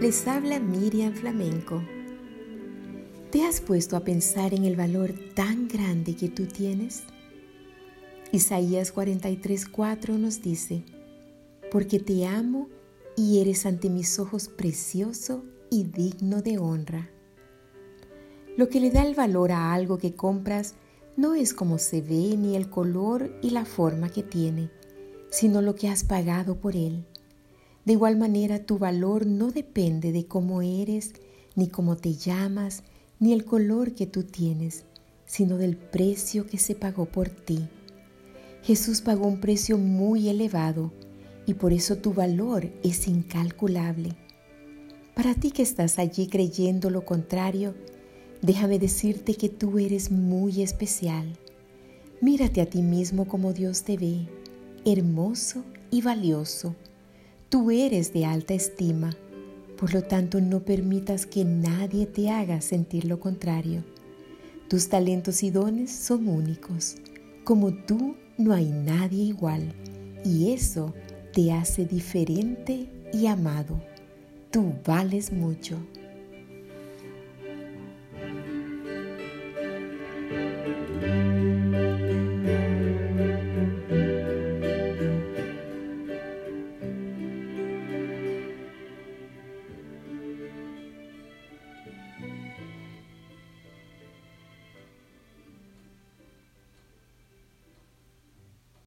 Les habla Miriam Flamenco. ¿Te has puesto a pensar en el valor tan grande que tú tienes? Isaías 43:4 nos dice, porque te amo y eres ante mis ojos precioso y digno de honra. Lo que le da el valor a algo que compras no es como se ve ni el color y la forma que tiene, sino lo que has pagado por él. De igual manera, tu valor no depende de cómo eres, ni cómo te llamas, ni el color que tú tienes, sino del precio que se pagó por ti. Jesús pagó un precio muy elevado y por eso tu valor es incalculable. Para ti que estás allí creyendo lo contrario, déjame decirte que tú eres muy especial. Mírate a ti mismo como Dios te ve, hermoso y valioso. Tú eres de alta estima, por lo tanto no permitas que nadie te haga sentir lo contrario. Tus talentos y dones son únicos. Como tú no hay nadie igual y eso te hace diferente y amado. Tú vales mucho.